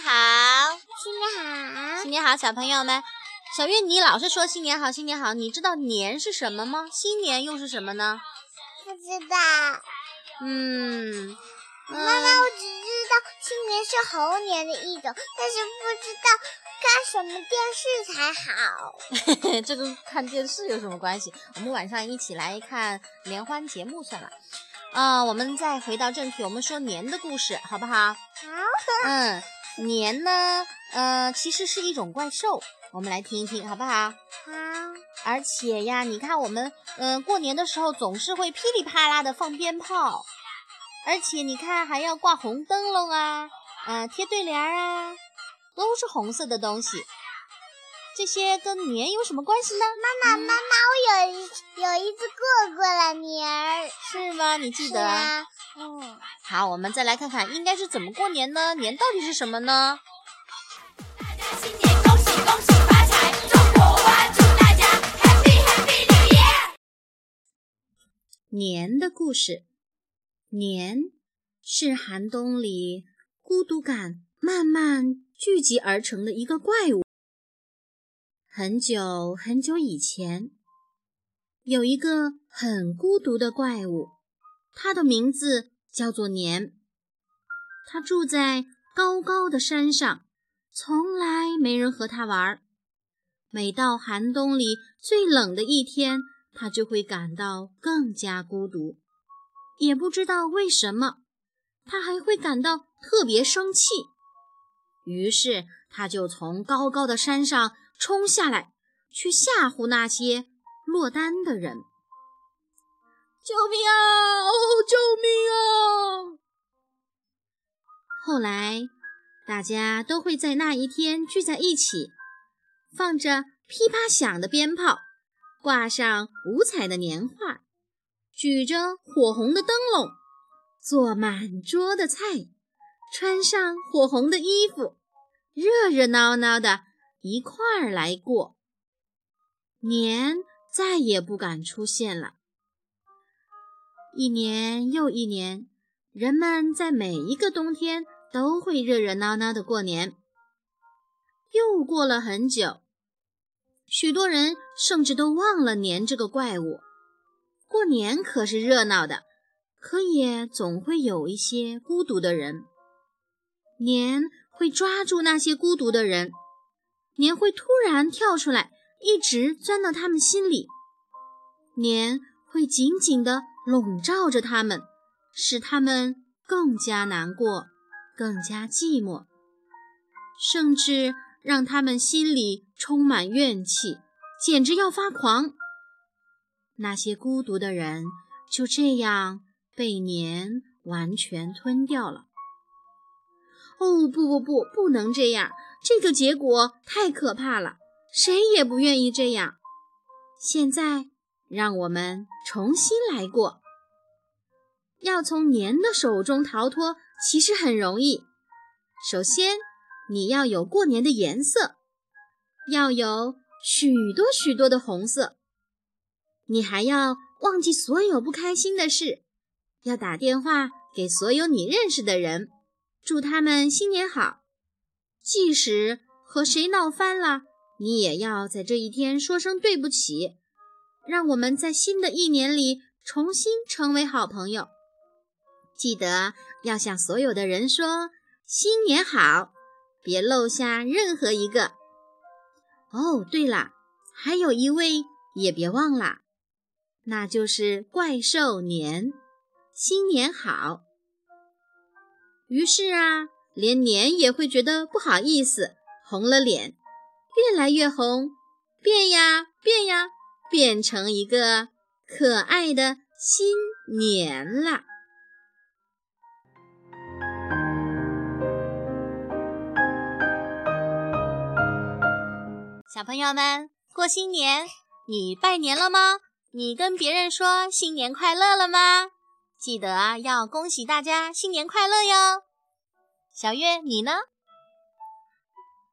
好，新年好，新年好，小朋友们。小月，你老是说新年好，新年好，你知道年是什么吗？新年又是什么呢？不知道。嗯，妈妈，我只知道新年是猴年的一种，但是不知道看什么电视才好。这跟看电视有什么关系？我们晚上一起来看联欢节目算了。啊，我们再回到正题，我们说年的故事，好不好？好。嗯，年呢，呃，其实是一种怪兽，我们来听一听，好不好？好。而且呀，你看我们，嗯，过年的时候总是会噼里啪啦的放鞭炮，而且你看还要挂红灯笼啊，嗯，贴对联啊，都是红色的东西。这些跟年有什么关系呢？妈妈，妈妈，我有一有一次过过了年儿，是吗？你记得？嗯。好，我们再来看看应该是怎么过年呢？年到底是什么呢？大家新年恭喜恭喜发财，中国话祝大家 Happy Happy。年的故事，年是寒冬里孤独感慢慢聚集而成的一个怪物。很久很久以前，有一个很孤独的怪物，它的名字叫做年。它住在高高的山上，从来没人和它玩。每到寒冬里最冷的一天，它就会感到更加孤独。也不知道为什么，它还会感到特别生气。于是，它就从高高的山上。冲下来，去吓唬那些落单的人！救命啊！哦，救命啊！后来，大家都会在那一天聚在一起，放着噼啪响的鞭炮，挂上五彩的年画，举着火红的灯笼，做满桌的菜，穿上火红的衣服，热热闹闹的。一块儿来过年，再也不敢出现了。一年又一年，人们在每一个冬天都会热热闹闹的过年。又过了很久，许多人甚至都忘了年这个怪物。过年可是热闹的，可也总会有一些孤独的人。年会抓住那些孤独的人。年会突然跳出来，一直钻到他们心里。年会紧紧地笼罩着他们，使他们更加难过，更加寂寞，甚至让他们心里充满怨气，简直要发狂。那些孤独的人就这样被年完全吞掉了。哦，不不不，不能这样！这个结果太可怕了，谁也不愿意这样。现在，让我们重新来过。要从年的手中逃脱，其实很容易。首先，你要有过年的颜色，要有许多许多的红色。你还要忘记所有不开心的事，要打电话给所有你认识的人。祝他们新年好！即使和谁闹翻了，你也要在这一天说声对不起。让我们在新的一年里重新成为好朋友。记得要向所有的人说新年好，别漏下任何一个。哦，对了，还有一位也别忘了，那就是怪兽年。新年好！于是啊，连年也会觉得不好意思，红了脸，越来越红，变呀变呀，变成一个可爱的新年啦！小朋友们，过新年，你拜年了吗？你跟别人说新年快乐了吗？记得啊，要恭喜大家新年快乐哟！小月，你呢？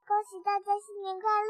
恭喜大家新年快乐！